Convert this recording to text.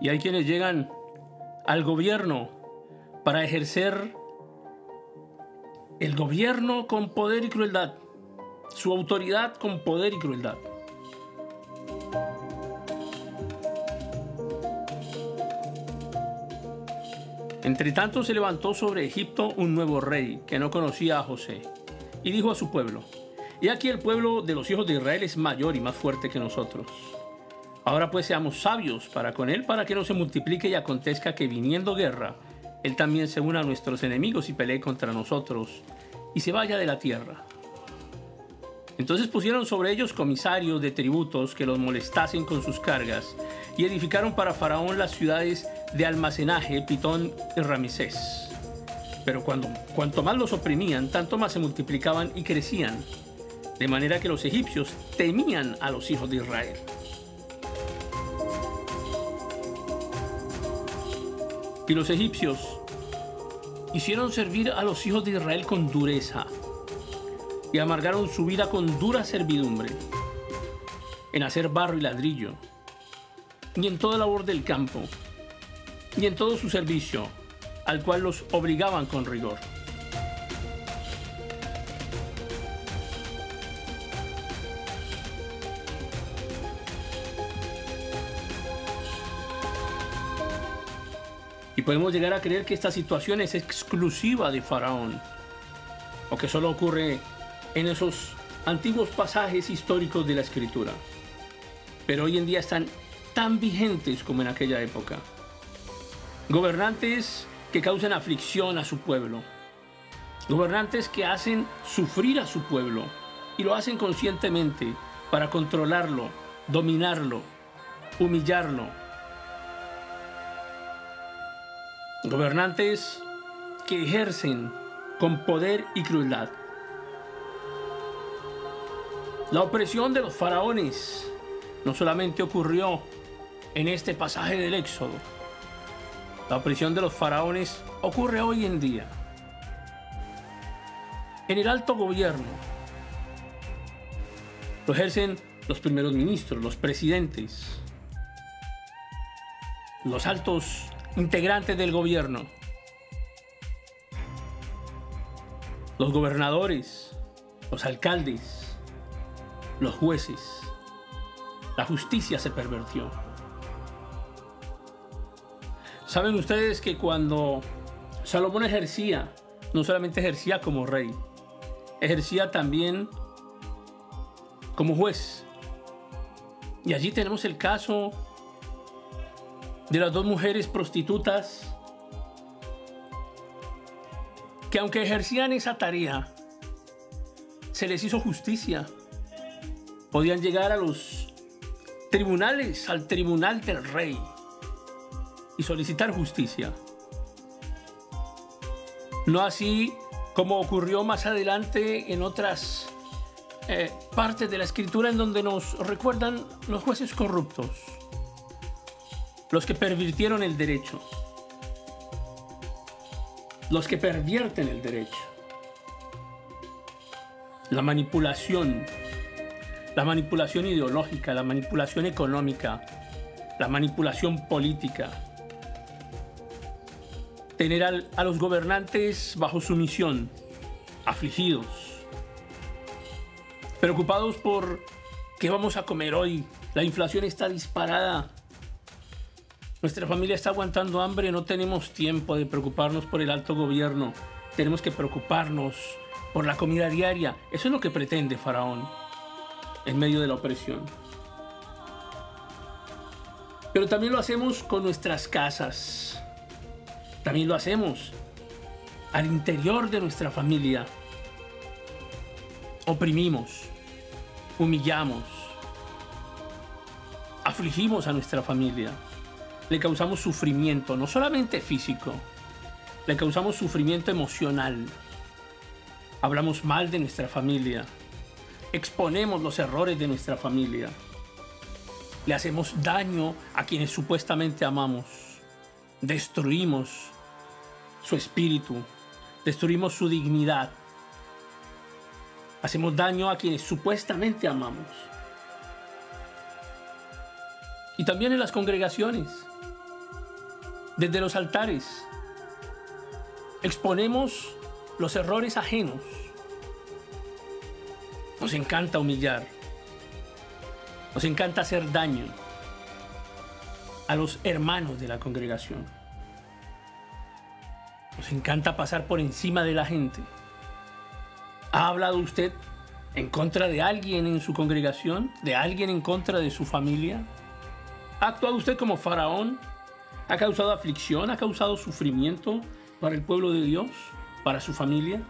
Y hay quienes llegan al gobierno para ejercer el gobierno con poder y crueldad, su autoridad con poder y crueldad. Entre tanto se levantó sobre Egipto un nuevo rey que no conocía a José y dijo a su pueblo, y aquí el pueblo de los hijos de Israel es mayor y más fuerte que nosotros. Ahora pues seamos sabios para con él, para que no se multiplique y acontezca que viniendo guerra, él también se una a nuestros enemigos y pelee contra nosotros y se vaya de la tierra. Entonces pusieron sobre ellos comisarios de tributos que los molestasen con sus cargas y edificaron para Faraón las ciudades de almacenaje, Pitón y Ramsés. Pero cuando, cuanto más los oprimían, tanto más se multiplicaban y crecían, de manera que los egipcios temían a los hijos de Israel. Y los egipcios hicieron servir a los hijos de Israel con dureza y amargaron su vida con dura servidumbre, en hacer barro y ladrillo, y en toda labor del campo, y en todo su servicio, al cual los obligaban con rigor. Podemos llegar a creer que esta situación es exclusiva de Faraón, o que solo ocurre en esos antiguos pasajes históricos de la escritura, pero hoy en día están tan vigentes como en aquella época. Gobernantes que causan aflicción a su pueblo, gobernantes que hacen sufrir a su pueblo y lo hacen conscientemente para controlarlo, dominarlo, humillarlo. Gobernantes que ejercen con poder y crueldad. La opresión de los faraones no solamente ocurrió en este pasaje del Éxodo, la opresión de los faraones ocurre hoy en día. En el alto gobierno lo ejercen los primeros ministros, los presidentes, los altos integrantes del gobierno, los gobernadores, los alcaldes, los jueces. La justicia se pervertió. Saben ustedes que cuando Salomón ejercía, no solamente ejercía como rey, ejercía también como juez. Y allí tenemos el caso de las dos mujeres prostitutas que aunque ejercían esa tarea, se les hizo justicia podían llegar a los tribunales, al tribunal del rey y solicitar justicia. No así como ocurrió más adelante en otras eh, partes de la escritura en donde nos recuerdan los jueces corruptos, los que pervirtieron el derecho, los que pervierten el derecho, la manipulación la manipulación ideológica, la manipulación económica, la manipulación política. Tener a los gobernantes bajo sumisión, afligidos, preocupados por qué vamos a comer hoy. La inflación está disparada. Nuestra familia está aguantando hambre, no tenemos tiempo de preocuparnos por el alto gobierno. Tenemos que preocuparnos por la comida diaria. Eso es lo que pretende Faraón en medio de la opresión. Pero también lo hacemos con nuestras casas. También lo hacemos al interior de nuestra familia. Oprimimos, humillamos, afligimos a nuestra familia. Le causamos sufrimiento, no solamente físico, le causamos sufrimiento emocional. Hablamos mal de nuestra familia, exponemos los errores de nuestra familia. Le hacemos daño a quienes supuestamente amamos. Destruimos su espíritu. Destruimos su dignidad. Hacemos daño a quienes supuestamente amamos. Y también en las congregaciones. Desde los altares exponemos los errores ajenos. Nos encanta humillar. Nos encanta hacer daño a los hermanos de la congregación. Nos encanta pasar por encima de la gente. ¿Ha hablado usted en contra de alguien en su congregación? ¿De alguien en contra de su familia? ¿Ha actuado usted como faraón? ¿Ha causado aflicción? ¿Ha causado sufrimiento para el pueblo de Dios? ¿Para su familia?